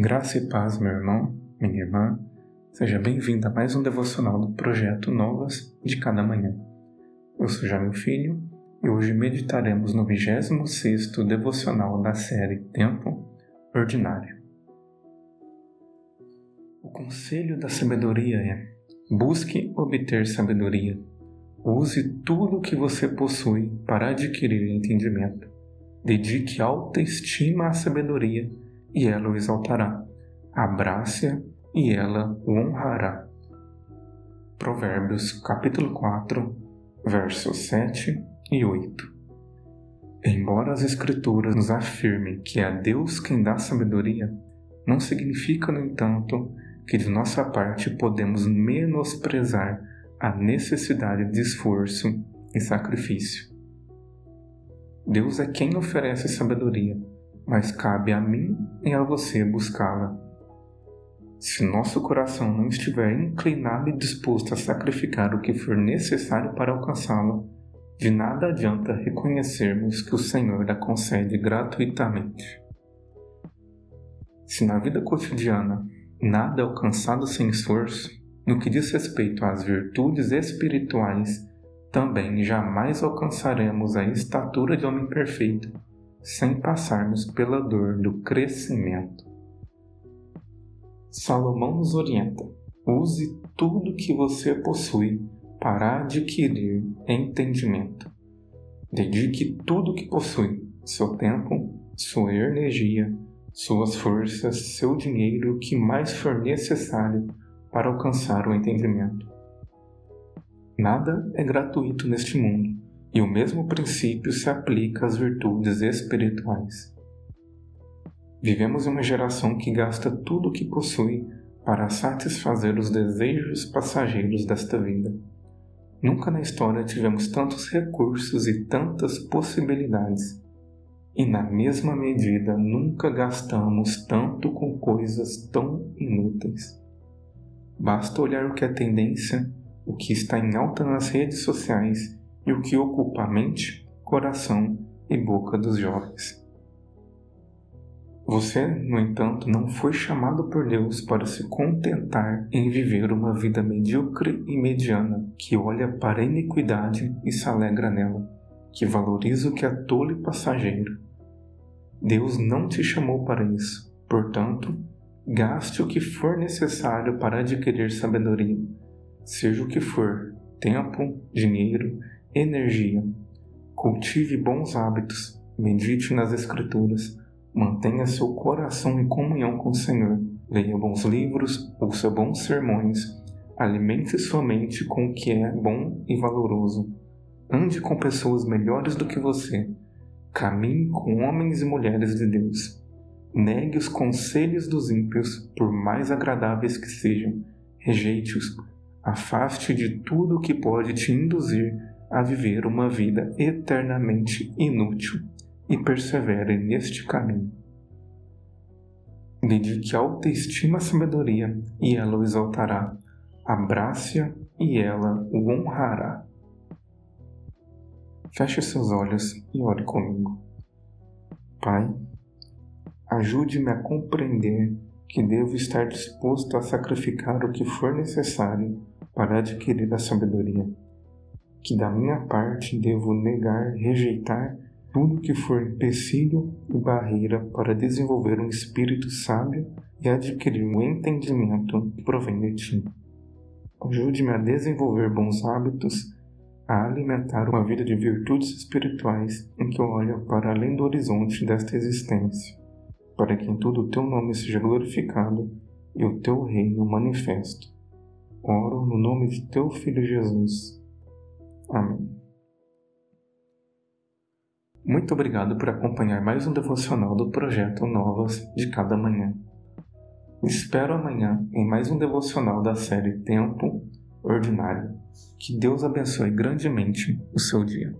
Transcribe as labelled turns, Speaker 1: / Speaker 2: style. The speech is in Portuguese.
Speaker 1: Graça e paz, meu irmão, minha irmã. Seja bem-vindo a mais um devocional do projeto Novas de Cada Manhã. Eu sou meu filho e hoje meditaremos no 26º devocional da série Tempo Ordinário. O conselho da sabedoria é: busque obter sabedoria. Use tudo o que você possui para adquirir entendimento. Dedique alta estima à sabedoria e ela o exaltará. Abrace-a e ela o honrará. Provérbios capítulo 4, versos 7 e 8. Embora as Escrituras nos afirmem que é Deus quem dá sabedoria, não significa, no entanto, que de nossa parte podemos menosprezar a necessidade de esforço e sacrifício. Deus é quem oferece sabedoria mas cabe a mim e a você buscá-la. Se nosso coração não estiver inclinado e disposto a sacrificar o que for necessário para alcançá-la, de nada adianta reconhecermos que o Senhor a concede gratuitamente. Se na vida cotidiana nada é alcançado sem esforço, no que diz respeito às virtudes espirituais, também jamais alcançaremos a estatura de homem perfeito sem passarmos pela dor do crescimento. Salomão nos orienta: use tudo que você possui para adquirir entendimento. Dedique tudo que possui, seu tempo, sua energia, suas forças, seu dinheiro, o que mais for necessário para alcançar o entendimento. Nada é gratuito neste mundo e o mesmo princípio se aplica às virtudes espirituais. Vivemos em uma geração que gasta tudo o que possui para satisfazer os desejos passageiros desta vida. Nunca na história tivemos tantos recursos e tantas possibilidades. E na mesma medida nunca gastamos tanto com coisas tão inúteis. Basta olhar o que é tendência, o que está em alta nas redes sociais e o que ocupa a mente, coração e boca dos jovens. Você, no entanto, não foi chamado por Deus para se contentar em viver uma vida medíocre e mediana, que olha para a iniquidade e se alegra nela, que valoriza o que é tolo e passageiro. Deus não te chamou para isso, portanto, gaste o que for necessário para adquirir sabedoria, seja o que for tempo, dinheiro, energia. Cultive bons hábitos, medite nas Escrituras, mantenha seu coração em comunhão com o Senhor, leia bons livros, ouça bons sermões, alimente sua mente com o que é bom e valoroso. Ande com pessoas melhores do que você. Caminhe com homens e mulheres de Deus. Negue os conselhos dos ímpios, por mais agradáveis que sejam. Rejeite-os. Afaste de tudo o que pode te induzir a viver uma vida eternamente inútil e persevere neste caminho. Dedique autoestima à sabedoria e ela o exaltará. Abrace-a e ela o honrará. Feche seus olhos e ore comigo. Pai, ajude-me a compreender que devo estar disposto a sacrificar o que for necessário para adquirir a sabedoria que da minha parte devo negar, rejeitar tudo que for empecilho e barreira para desenvolver um espírito sábio e adquirir um entendimento que provém de ti. Ajude-me a desenvolver bons hábitos, a alimentar uma vida de virtudes espirituais em que eu olho para além do horizonte desta existência, para que em tudo o teu nome seja glorificado e o teu reino manifesto. Oro no nome de teu Filho Jesus. Amém. Muito obrigado por acompanhar mais um devocional do projeto Novas de Cada Manhã. Espero amanhã em mais um devocional da série Tempo Ordinário. Que Deus abençoe grandemente o seu dia.